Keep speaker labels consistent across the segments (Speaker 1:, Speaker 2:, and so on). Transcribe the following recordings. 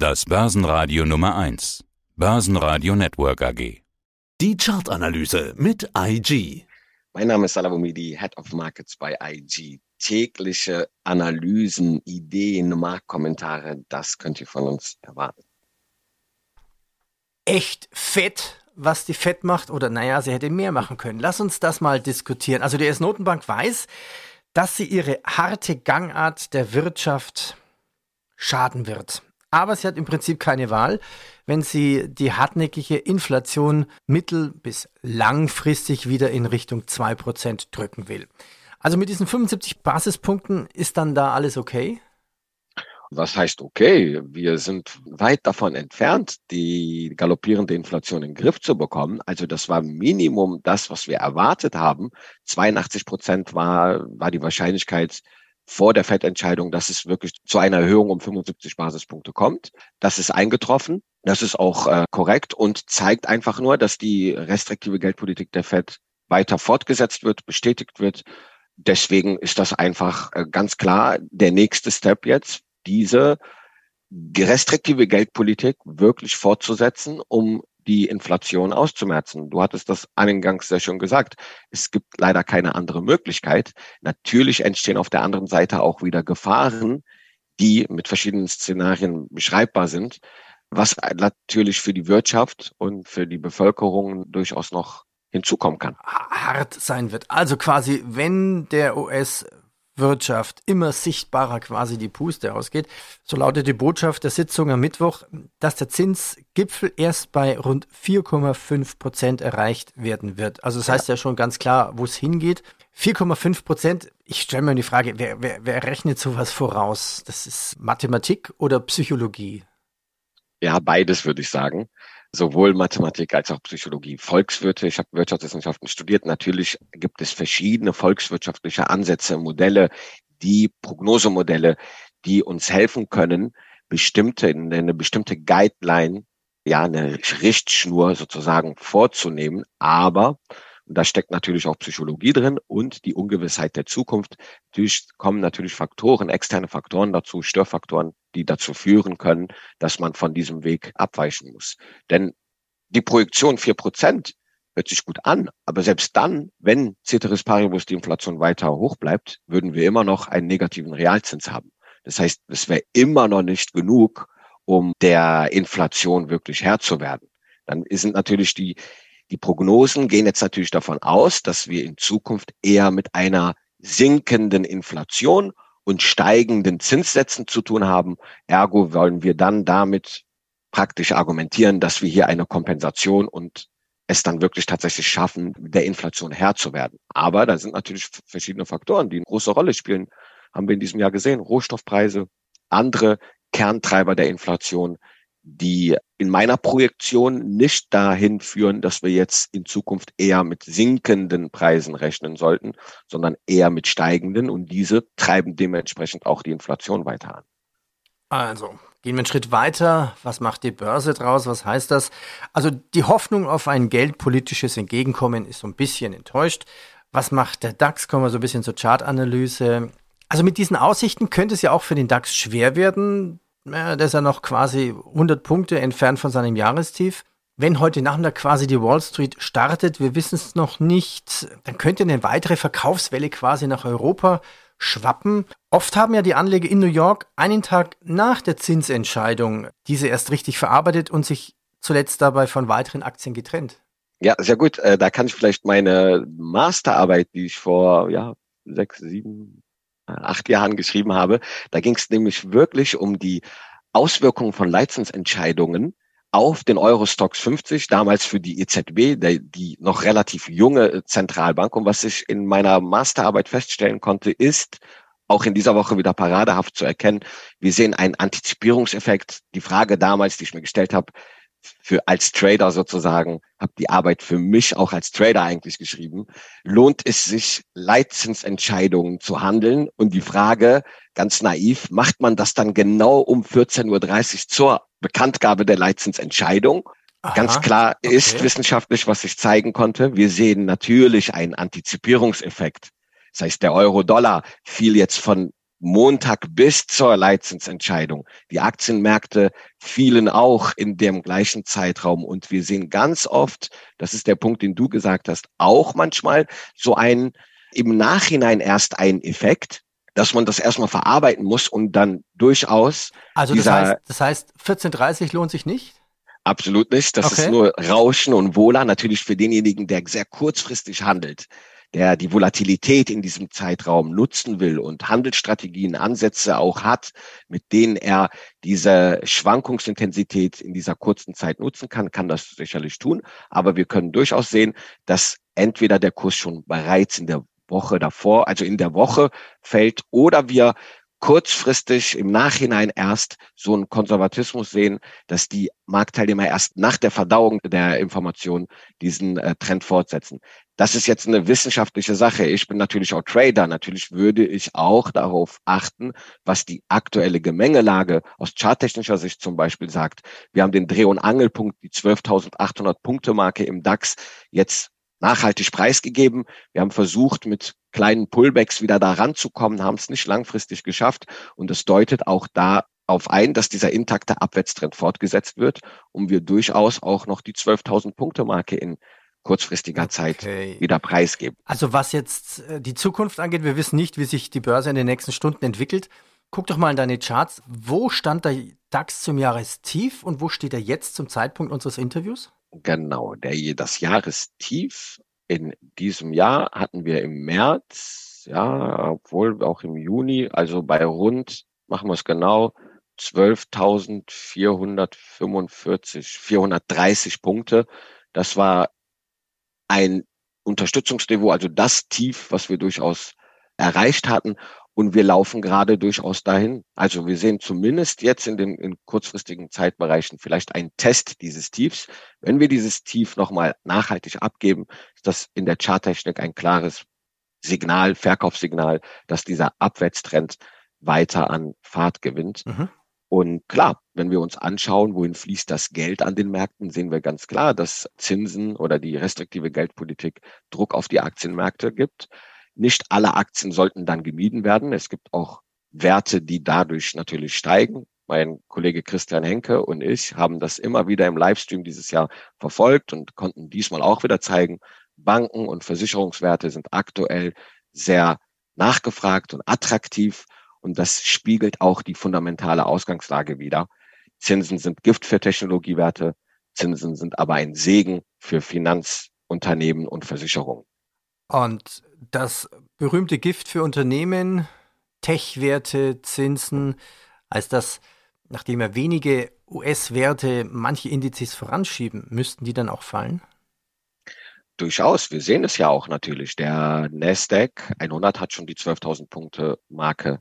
Speaker 1: Das Börsenradio Nummer 1. Börsenradio Network AG.
Speaker 2: Die Chartanalyse mit IG.
Speaker 3: Mein Name ist Salavomidi, Head of Markets bei IG. Tägliche Analysen, Ideen, Marktkommentare, das könnt ihr von uns erwarten.
Speaker 4: Echt fett, was die Fett macht? Oder naja, sie hätte mehr machen können. Lass uns das mal diskutieren. Also die US-Notenbank weiß, dass sie ihre harte Gangart der Wirtschaft schaden wird. Aber sie hat im Prinzip keine Wahl, wenn sie die hartnäckige Inflation mittel- bis langfristig wieder in Richtung 2% drücken will. Also mit diesen 75 Basispunkten ist dann da alles okay?
Speaker 3: Was heißt okay? Wir sind weit davon entfernt, die galoppierende Inflation in den Griff zu bekommen. Also das war Minimum das, was wir erwartet haben. 82 Prozent war, war die Wahrscheinlichkeit, vor der FED-Entscheidung, dass es wirklich zu einer Erhöhung um 75 Basispunkte kommt. Das ist eingetroffen. Das ist auch äh, korrekt und zeigt einfach nur, dass die restriktive Geldpolitik der FED weiter fortgesetzt wird, bestätigt wird. Deswegen ist das einfach äh, ganz klar der nächste Step jetzt, diese restriktive Geldpolitik wirklich fortzusetzen, um die Inflation auszumerzen. Du hattest das eingangs sehr schön gesagt. Es gibt leider keine andere Möglichkeit. Natürlich entstehen auf der anderen Seite auch wieder Gefahren, die mit verschiedenen Szenarien beschreibbar sind, was natürlich für die Wirtschaft und für die Bevölkerung durchaus noch hinzukommen kann.
Speaker 4: Hart sein wird. Also quasi, wenn der US Wirtschaft immer sichtbarer quasi die Puste ausgeht. So lautet die Botschaft der Sitzung am Mittwoch, dass der Zinsgipfel erst bei rund 4,5 Prozent erreicht werden wird. Also das heißt ja schon ganz klar, wo es hingeht. 4,5 Prozent, ich stelle mir die Frage, wer, wer, wer rechnet sowas voraus? Das ist Mathematik oder Psychologie?
Speaker 3: Ja, beides würde ich sagen sowohl Mathematik als auch Psychologie. Volkswirte, ich habe Wirtschaftswissenschaften studiert. Natürlich gibt es verschiedene volkswirtschaftliche Ansätze, Modelle, die Prognosemodelle, die uns helfen können, bestimmte, eine bestimmte Guideline, ja, eine Richtschnur sozusagen vorzunehmen. Aber und da steckt natürlich auch Psychologie drin und die Ungewissheit der Zukunft. Natürlich kommen natürlich Faktoren, externe Faktoren dazu, Störfaktoren, die dazu führen können, dass man von diesem Weg abweichen muss. Denn die Projektion vier Prozent hört sich gut an, aber selbst dann, wenn Ceteris Paribus die Inflation weiter hoch bleibt, würden wir immer noch einen negativen Realzins haben. Das heißt, es wäre immer noch nicht genug, um der Inflation wirklich Herr zu werden. Dann sind natürlich die die Prognosen gehen jetzt natürlich davon aus, dass wir in Zukunft eher mit einer sinkenden Inflation und steigenden Zinssätzen zu tun haben. Ergo wollen wir dann damit praktisch argumentieren, dass wir hier eine Kompensation und es dann wirklich tatsächlich schaffen, der Inflation Herr zu werden. Aber da sind natürlich verschiedene Faktoren, die eine große Rolle spielen. Haben wir in diesem Jahr gesehen. Rohstoffpreise, andere Kerntreiber der Inflation, die in meiner Projektion nicht dahin führen, dass wir jetzt in Zukunft eher mit sinkenden Preisen rechnen sollten, sondern eher mit steigenden und diese treiben dementsprechend auch die Inflation weiter an.
Speaker 4: Also, gehen wir einen Schritt weiter. Was macht die Börse draus? Was heißt das? Also, die Hoffnung auf ein geldpolitisches Entgegenkommen ist so ein bisschen enttäuscht. Was macht der DAX? Kommen wir so ein bisschen zur Chartanalyse. Also mit diesen Aussichten könnte es ja auch für den DAX schwer werden ja, der ist ja noch quasi 100 Punkte entfernt von seinem Jahrestief. Wenn heute Nachmittag quasi die Wall Street startet, wir wissen es noch nicht, dann könnte eine weitere Verkaufswelle quasi nach Europa schwappen. Oft haben ja die Anleger in New York einen Tag nach der Zinsentscheidung diese erst richtig verarbeitet und sich zuletzt dabei von weiteren Aktien getrennt.
Speaker 3: Ja, sehr gut. Äh, da kann ich vielleicht meine Masterarbeit, die ich vor ja, sechs, sieben, acht Jahren geschrieben habe. Da ging es nämlich wirklich um die Auswirkungen von Leitzinsentscheidungen auf den Eurostox 50, damals für die EZB, der, die noch relativ junge Zentralbank. Und was ich in meiner Masterarbeit feststellen konnte, ist, auch in dieser Woche wieder paradehaft zu erkennen, wir sehen einen Antizipierungseffekt. Die Frage damals, die ich mir gestellt habe, für als Trader sozusagen, habe die Arbeit für mich auch als Trader eigentlich geschrieben. Lohnt es sich, Leitzinsentscheidungen zu handeln? Und die Frage, ganz naiv, macht man das dann genau um 14.30 Uhr zur Bekanntgabe der Leitzinsentscheidung? Aha, Ganz klar okay. ist wissenschaftlich, was ich zeigen konnte. Wir sehen natürlich einen Antizipierungseffekt. Das heißt, der Euro-Dollar fiel jetzt von Montag bis zur Leitzinsentscheidung. Die Aktienmärkte fielen auch in dem gleichen Zeitraum und wir sehen ganz oft, das ist der Punkt, den du gesagt hast, auch manchmal so ein im Nachhinein erst ein Effekt, dass man das erstmal verarbeiten muss und dann durchaus.
Speaker 4: Also das heißt, das heißt, 14.30 lohnt sich nicht?
Speaker 3: Absolut nicht. Das okay. ist nur Rauschen und Wohler. Natürlich für denjenigen, der sehr kurzfristig handelt, der die Volatilität in diesem Zeitraum nutzen will und Handelsstrategien, Ansätze auch hat, mit denen er diese Schwankungsintensität in dieser kurzen Zeit nutzen kann, kann das sicherlich tun. Aber wir können durchaus sehen, dass entweder der Kurs schon bereits in der Woche davor, also in der Woche fällt, oder wir kurzfristig im Nachhinein erst so einen Konservatismus sehen, dass die Marktteilnehmer erst nach der Verdauung der Information diesen äh, Trend fortsetzen. Das ist jetzt eine wissenschaftliche Sache. Ich bin natürlich auch Trader. Natürlich würde ich auch darauf achten, was die aktuelle Gemengelage aus charttechnischer Sicht zum Beispiel sagt. Wir haben den Dreh- und Angelpunkt, die 12.800 Punkte Marke im DAX jetzt nachhaltig preisgegeben. Wir haben versucht, mit kleinen Pullbacks wieder da ranzukommen, haben es nicht langfristig geschafft. Und es deutet auch da auf ein, dass dieser intakte Abwärtstrend fortgesetzt wird, um wir durchaus auch noch die 12.000 Punkte Marke in kurzfristiger okay. Zeit wieder preisgeben.
Speaker 4: Also was jetzt äh, die Zukunft angeht, wir wissen nicht, wie sich die Börse in den nächsten Stunden entwickelt. Guck doch mal in deine Charts. Wo stand der DAX zum Jahrestief und wo steht er jetzt zum Zeitpunkt unseres Interviews?
Speaker 3: Genau, der, das Jahrestief in diesem Jahr hatten wir im März, ja, obwohl auch im Juni, also bei rund, machen wir es genau, 12.445, 430 Punkte. Das war ein Unterstützungsniveau, also das Tief, was wir durchaus erreicht hatten. Und wir laufen gerade durchaus dahin. Also wir sehen zumindest jetzt in den in kurzfristigen Zeitbereichen vielleicht einen Test dieses Tiefs. Wenn wir dieses Tief nochmal nachhaltig abgeben, ist das in der Charttechnik ein klares Signal, Verkaufssignal, dass dieser Abwärtstrend weiter an Fahrt gewinnt. Mhm. Und klar, wenn wir uns anschauen, wohin fließt das Geld an den Märkten, sehen wir ganz klar, dass Zinsen oder die restriktive Geldpolitik Druck auf die Aktienmärkte gibt. Nicht alle Aktien sollten dann gemieden werden. Es gibt auch Werte, die dadurch natürlich steigen. Mein Kollege Christian Henke und ich haben das immer wieder im Livestream dieses Jahr verfolgt und konnten diesmal auch wieder zeigen, Banken und Versicherungswerte sind aktuell sehr nachgefragt und attraktiv und das spiegelt auch die fundamentale Ausgangslage wider. Zinsen sind Gift für Technologiewerte, Zinsen sind aber ein Segen für Finanzunternehmen und Versicherungen.
Speaker 4: Und das berühmte Gift für Unternehmen, Tech-Werte, Zinsen, als das, nachdem er wenige US-Werte manche Indizes voranschieben, müssten die dann auch fallen?
Speaker 3: Durchaus. Wir sehen es ja auch natürlich. Der Nasdaq 100 hat schon die 12.000 Punkte Marke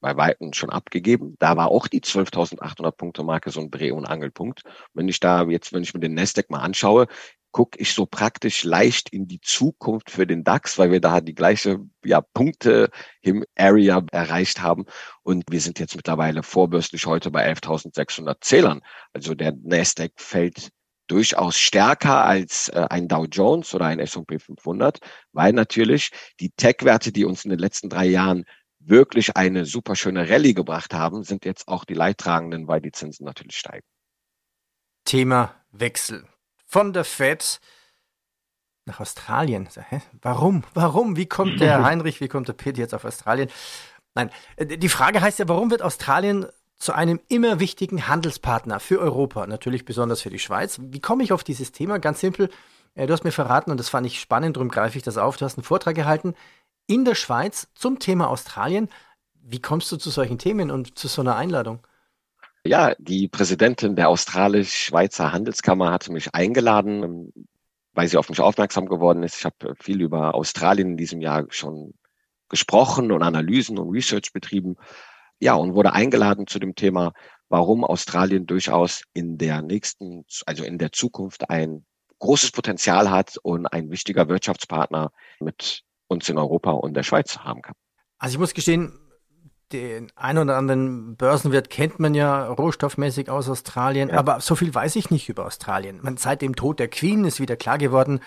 Speaker 3: bei Weitem schon abgegeben. Da war auch die 12.800 Punkte Marke so ein Dreh- und Angelpunkt. Wenn ich da jetzt, wenn ich mir den Nasdaq mal anschaue, gucke ich so praktisch leicht in die Zukunft für den DAX, weil wir da die gleiche ja, Punkte im Area erreicht haben. Und wir sind jetzt mittlerweile vorbürstlich heute bei 11.600 Zählern. Also der Nasdaq fällt durchaus stärker als äh, ein Dow Jones oder ein S&P 500, weil natürlich die Tech-Werte, die uns in den letzten drei Jahren wirklich eine super schöne Rallye gebracht haben, sind jetzt auch die Leidtragenden, weil die Zinsen natürlich steigen.
Speaker 4: Thema Wechsel von der Fed nach Australien. Hä? Warum? Warum? Wie kommt der Heinrich, wie kommt der Peter jetzt auf Australien? Nein, äh, die Frage heißt ja, warum wird Australien zu einem immer wichtigen Handelspartner für Europa, natürlich besonders für die Schweiz? Wie komme ich auf dieses Thema? Ganz simpel. Äh, du hast mir verraten, und das fand ich spannend, darum greife ich das auf. Du hast einen Vortrag gehalten in der Schweiz zum Thema Australien. Wie kommst du zu solchen Themen und zu so einer Einladung?
Speaker 3: Ja, die Präsidentin der Australisch-Schweizer Handelskammer hatte mich eingeladen, ähm, weil sie auf mich aufmerksam geworden ist. Ich habe viel über Australien in diesem Jahr schon gesprochen und Analysen und Research betrieben. Ja, und wurde eingeladen zu dem Thema, warum Australien durchaus in der nächsten, also in der Zukunft ein großes Potenzial hat und ein wichtiger Wirtschaftspartner mit uns in Europa und der Schweiz haben kann.
Speaker 4: Also ich muss gestehen, den ein oder anderen Börsenwert kennt man ja rohstoffmäßig aus Australien, ja. aber so viel weiß ich nicht über Australien. Man, seit dem Tod der Queen ist wieder klar geworden,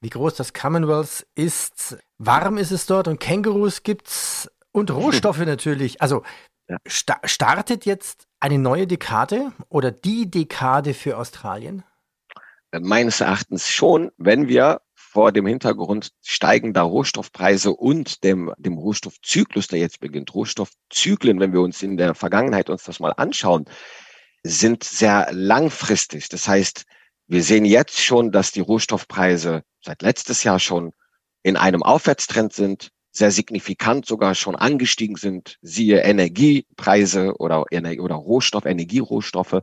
Speaker 4: wie groß das Commonwealth ist. Warm ist es dort und Kängurus gibt's Und Rohstoffe natürlich. Also ja. sta startet jetzt eine neue Dekade oder die Dekade für Australien?
Speaker 3: Meines Erachtens schon, wenn wir vor dem Hintergrund steigender Rohstoffpreise und dem, dem Rohstoffzyklus, der jetzt beginnt. Rohstoffzyklen, wenn wir uns in der Vergangenheit uns das mal anschauen, sind sehr langfristig. Das heißt, wir sehen jetzt schon, dass die Rohstoffpreise seit letztes Jahr schon in einem Aufwärtstrend sind, sehr signifikant sogar schon angestiegen sind, siehe Energiepreise oder, oder Rohstoff, Energierohstoffe.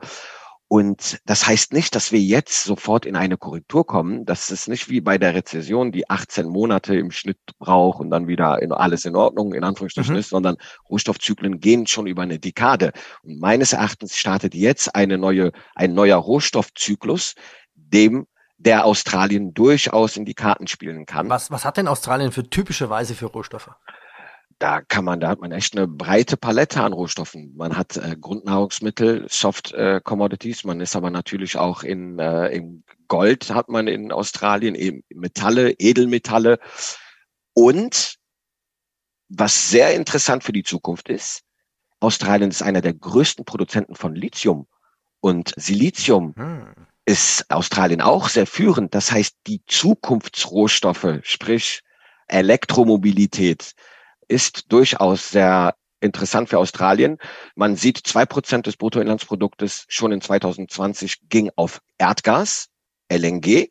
Speaker 3: Und das heißt nicht, dass wir jetzt sofort in eine Korrektur kommen. Das ist nicht wie bei der Rezession, die 18 Monate im Schnitt braucht und dann wieder in alles in Ordnung, in Anführungsstrichen mhm. ist, sondern Rohstoffzyklen gehen schon über eine Dekade. Und meines Erachtens startet jetzt eine neue, ein neuer Rohstoffzyklus, dem der Australien durchaus in die Karten spielen kann.
Speaker 4: Was, was hat denn Australien für typische Weise für Rohstoffe?
Speaker 3: Da kann man, da hat man echt eine breite Palette an Rohstoffen. Man hat äh, Grundnahrungsmittel, Soft äh, Commodities, man ist aber natürlich auch in, äh, im Gold hat man in Australien, eben Metalle, Edelmetalle. Und was sehr interessant für die Zukunft ist, Australien ist einer der größten Produzenten von Lithium. Und Silizium hm. ist Australien auch sehr führend. Das heißt, die Zukunftsrohstoffe, sprich Elektromobilität, ist durchaus sehr interessant für Australien. Man sieht, zwei Prozent des Bruttoinlandsproduktes schon in 2020 ging auf Erdgas, LNG,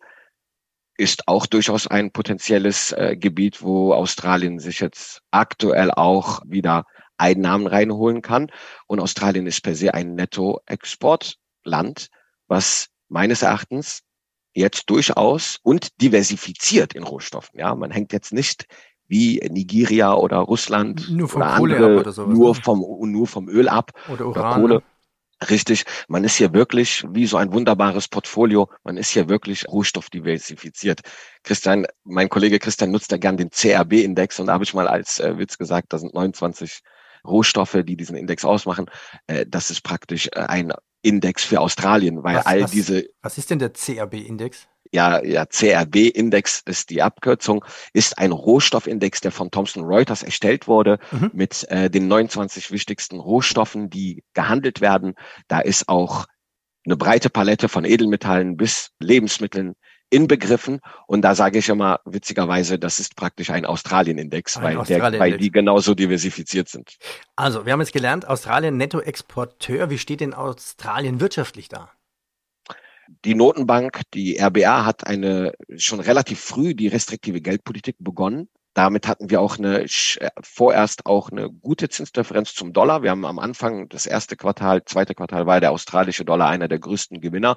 Speaker 3: ist auch durchaus ein potenzielles äh, Gebiet, wo Australien sich jetzt aktuell auch wieder Einnahmen reinholen kann. Und Australien ist per se ein Nettoexportland, was meines Erachtens jetzt durchaus und diversifiziert in Rohstoffen. Ja, man hängt jetzt nicht wie Nigeria oder Russland
Speaker 4: nur vom
Speaker 3: oder
Speaker 4: Kohle
Speaker 3: andere,
Speaker 4: ab oder sowas,
Speaker 3: nur
Speaker 4: ne?
Speaker 3: vom nur vom Öl ab
Speaker 4: Oder
Speaker 3: oder. Kohle. Richtig, man ist hier wirklich wie so ein wunderbares Portfolio, man ist hier wirklich rohstoffdiversifiziert. Christian, mein Kollege Christian nutzt ja gern den CRB-Index und da habe ich mal als äh, Witz gesagt, da sind 29 Rohstoffe, die diesen Index ausmachen. Äh, das ist praktisch äh, ein Index für Australien, weil
Speaker 4: Was-
Speaker 3: all
Speaker 4: was-
Speaker 3: diese
Speaker 4: Was ist denn der CRB-Index?
Speaker 3: Ja, ja, CRB-Index ist die Abkürzung, ist ein Rohstoffindex, der von Thomson Reuters erstellt wurde
Speaker 4: Mhm.
Speaker 3: mit äh, den 29 wichtigsten Rohstoffen, die gehandelt werden. Da ist auch eine breite Palette von Edelmetallen bis Lebensmitteln inbegriffen. Und da sage ich immer witzigerweise, das ist praktisch ein Australien-Index,
Speaker 4: Ein
Speaker 3: weil, der,
Speaker 4: Australien-Index.
Speaker 3: weil die genauso diversifiziert sind.
Speaker 4: Also, wir haben jetzt gelernt, Australien Nettoexporteur. Wie steht denn Australien wirtschaftlich da?
Speaker 3: Die Notenbank, die RBA, hat eine schon relativ früh die restriktive Geldpolitik begonnen. Damit hatten wir auch eine äh, vorerst auch eine gute Zinsdifferenz zum Dollar. Wir haben am Anfang das erste Quartal, zweite Quartal war der australische Dollar einer der größten Gewinner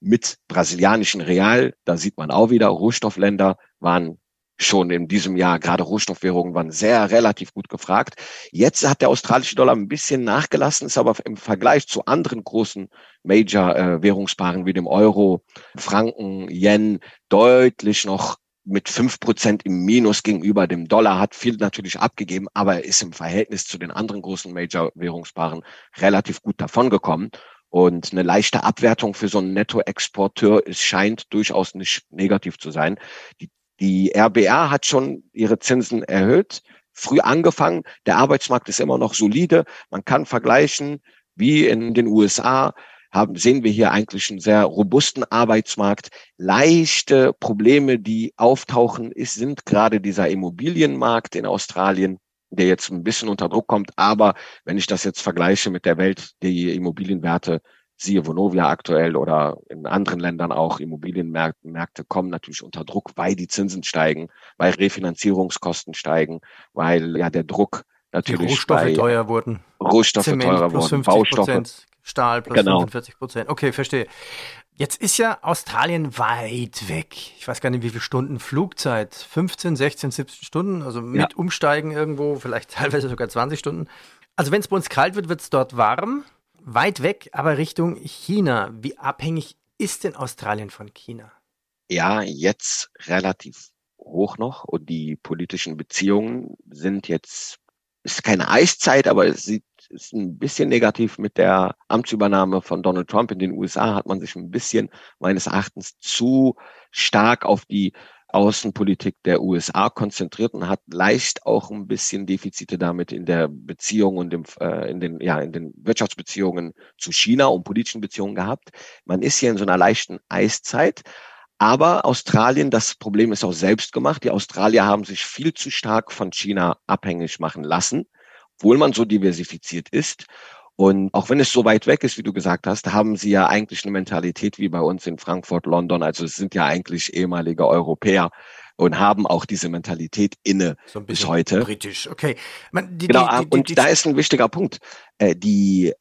Speaker 3: mit brasilianischen Real. Da sieht man auch wieder, Rohstoffländer waren schon in diesem Jahr, gerade Rohstoffwährungen waren sehr relativ gut gefragt. Jetzt hat der australische Dollar ein bisschen nachgelassen, ist aber im Vergleich zu anderen großen Major-Währungspaaren wie dem Euro, Franken, Yen deutlich noch mit fünf Prozent im Minus gegenüber dem Dollar, hat viel natürlich abgegeben, aber er ist im Verhältnis zu den anderen großen Major-Währungspaaren relativ gut davongekommen. Und eine leichte Abwertung für so einen Nettoexporteur, es scheint durchaus nicht negativ zu sein. Die, die RBA hat schon ihre Zinsen erhöht, früh angefangen. Der Arbeitsmarkt ist immer noch solide. Man kann vergleichen, wie in den USA haben, sehen wir hier eigentlich einen sehr robusten Arbeitsmarkt. Leichte Probleme, die auftauchen, ist, sind gerade dieser Immobilienmarkt in Australien, der jetzt ein bisschen unter Druck kommt. Aber wenn ich das jetzt vergleiche mit der Welt, die Immobilienwerte, siehe Vonovia aktuell oder in anderen Ländern auch, Immobilienmärkte Märkte kommen natürlich unter Druck, weil die Zinsen steigen, weil Refinanzierungskosten steigen, weil ja der Druck
Speaker 4: Die
Speaker 3: natürlich
Speaker 4: Rohstoffe
Speaker 3: bei
Speaker 4: teuer wurden.
Speaker 3: Rohstoffe
Speaker 4: Zement
Speaker 3: teurer
Speaker 4: plus
Speaker 3: wurden,
Speaker 4: 50
Speaker 3: Baustoffe.
Speaker 4: Stahl plus
Speaker 3: Genau.
Speaker 4: 45 Prozent. Okay, verstehe. Jetzt ist ja Australien weit weg. Ich weiß gar nicht, wie viele Stunden Flugzeit. 15, 16, 17 Stunden. Also mit
Speaker 3: Ja.
Speaker 4: Umsteigen irgendwo, vielleicht teilweise sogar 20 Stunden. Also wenn es bei uns kalt wird, wird es dort warm. Weit weg, aber Richtung China. Wie abhängig ist denn Australien von China?
Speaker 3: ja jetzt relativ hoch noch und die politischen Beziehungen sind jetzt, ist keine Eiszeit, aber es sieht, ist ein bisschen negativ mit der Amtsübernahme von Donald Trump in den USA hat man sich ein bisschen meines Erachtens zu stark auf die Außenpolitik der USA konzentriert und hat leicht auch ein bisschen Defizite damit in der Beziehung und im, äh, in den ja in den Wirtschaftsbeziehungen zu China und politischen Beziehungen gehabt. Man ist hier in so einer leichten Eiszeit. Aber Australien, das Problem ist auch selbst gemacht. Die Australier haben sich viel zu stark von China abhängig machen lassen, obwohl man so diversifiziert ist. Und auch wenn es so weit weg ist, wie du gesagt hast, haben sie ja eigentlich eine Mentalität wie bei uns in Frankfurt, London. Also es sind ja eigentlich ehemalige Europäer und haben auch diese Mentalität inne
Speaker 4: So ein
Speaker 3: bis
Speaker 4: bisschen
Speaker 3: heute.
Speaker 4: britisch. Okay. Man, die,
Speaker 3: Genau,
Speaker 4: die, die,
Speaker 3: und da ist ein wichtiger Punkt. Äh, Die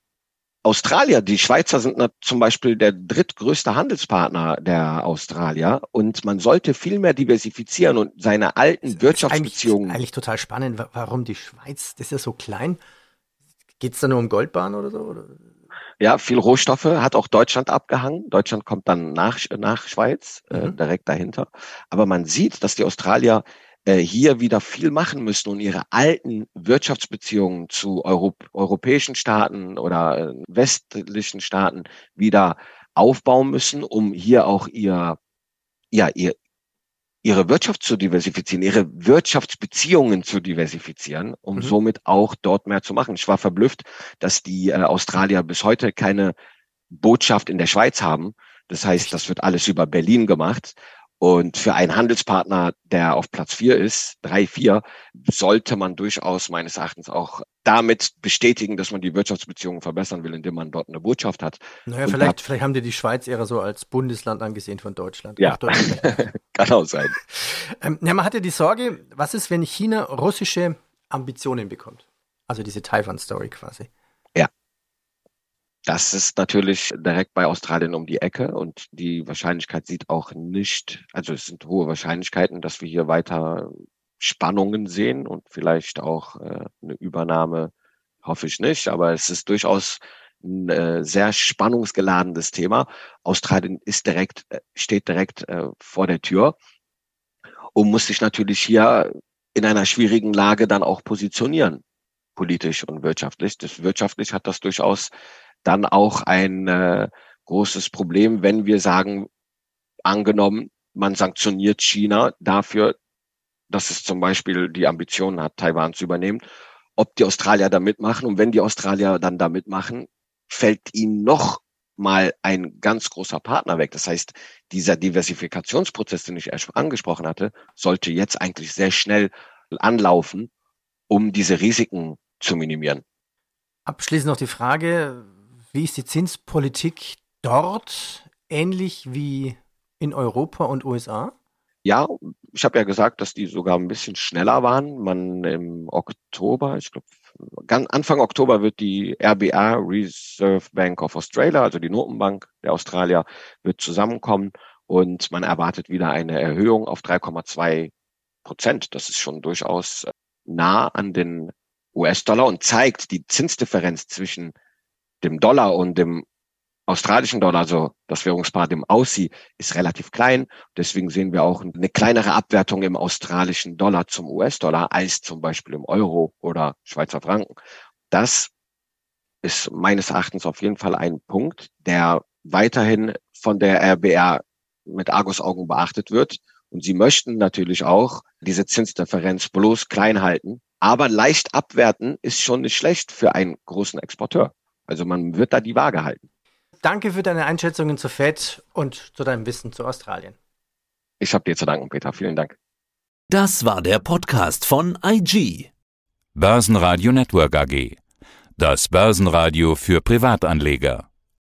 Speaker 3: Australier, die Schweizer sind zum Beispiel der drittgrößte Handelspartner der Australier und man sollte viel mehr diversifizieren und seine alten
Speaker 4: eigentlich,
Speaker 3: Wirtschaftsbeziehungen.
Speaker 4: eigentlich total spannend. Wa- Warum die Schweiz? Das ist ja so klein. Geht's da nur um Goldbahn oder so? Oder?
Speaker 3: Ja, viel Rohstoffe hat auch Deutschland abgehangen. Deutschland kommt dann nach, nach Schweiz, äh,
Speaker 4: Mhm.
Speaker 3: direkt dahinter. Aber man sieht, dass die Australier äh, hier wieder viel machen müssen und ihre alten Wirtschaftsbeziehungen zu Europ europäischen Staaten oder äh, westlichen Staaten wieder aufbauen müssen, um hier auch ihr, ja, ihr, ihre Wirtschaft zu diversifizieren, ihre Wirtschaftsbeziehungen zu diversifizieren, um
Speaker 4: Mhm.
Speaker 3: somit auch dort mehr zu machen. Ich war verblüfft, dass die äh, Australier bis heute keine Botschaft in der Schweiz haben. Das heißt, das wird alles über Berlin gemacht. Und für einen Handelspartner, der auf Platz vier ist, drei, vier, sollte man durchaus meines Erachtens auch damit bestätigen, dass man die Wirtschaftsbeziehungen verbessern will, indem man dort eine Botschaft hat.
Speaker 4: Naja,
Speaker 3: Und
Speaker 4: vielleicht, vielleicht haben die die Schweiz eher so als Bundesland angesehen von Deutschland.
Speaker 3: Ja.
Speaker 4: Deutschland.
Speaker 3: Kann auch sein.
Speaker 4: ähm, ja, man hat ja die Sorge, was ist, wenn China russische Ambitionen bekommt? Also diese Taiwan-Story quasi.
Speaker 3: Das ist natürlich direkt bei Australien um die Ecke und die Wahrscheinlichkeit sieht auch nicht, also es sind hohe Wahrscheinlichkeiten, dass wir hier weiter Spannungen sehen und vielleicht auch äh, eine Übernahme, hoffe ich nicht, aber es ist durchaus ein äh, sehr spannungsgeladenes Thema. Australien ist direkt, äh, steht direkt äh, vor der Tür und muss sich natürlich hier in einer schwierigen Lage dann auch positionieren, politisch und wirtschaftlich. Das wirtschaftlich hat das durchaus dann auch ein äh, großes Problem, wenn wir sagen, angenommen, man sanktioniert China dafür, dass es zum Beispiel die Ambitionen hat, Taiwan zu übernehmen, ob die Australier da mitmachen. Und wenn die Australier dann da mitmachen, fällt ihnen noch mal ein ganz großer Partner weg. Das heißt, dieser Diversifikationsprozess, den ich angesprochen hatte, sollte jetzt eigentlich sehr schnell anlaufen, um diese Risiken zu minimieren.
Speaker 4: Abschließend noch die Frage, wie ist die Zinspolitik dort ähnlich wie in Europa und USA?
Speaker 3: Ja, ich habe ja gesagt, dass die sogar ein bisschen schneller waren. Man im Oktober, ich glaube, Anfang Oktober wird die RBA, Reserve Bank of Australia, also die Notenbank der Australier, wird zusammenkommen und man erwartet wieder eine Erhöhung auf 3,2 Prozent. Das ist schon durchaus nah an den US-Dollar und zeigt die Zinsdifferenz zwischen dem Dollar und dem australischen Dollar, also das Währungspaar dem Aussie, ist relativ klein. Deswegen sehen wir auch eine kleinere Abwertung im australischen Dollar zum US-Dollar als zum Beispiel im Euro oder Schweizer Franken. Das ist meines Erachtens auf jeden Fall ein Punkt, der weiterhin von der RBR mit Argusaugen beachtet wird. Und sie möchten natürlich auch diese Zinsdifferenz bloß klein halten. Aber leicht abwerten ist schon nicht schlecht für einen großen Exporteur. Also man wird da die Waage halten.
Speaker 4: Danke für deine Einschätzungen zur FED und zu deinem Wissen zu Australien.
Speaker 3: Ich habe dir zu danken, Peter. Vielen Dank.
Speaker 2: Das war der Podcast von IG.
Speaker 1: Börsenradio Network AG. Das Börsenradio für Privatanleger.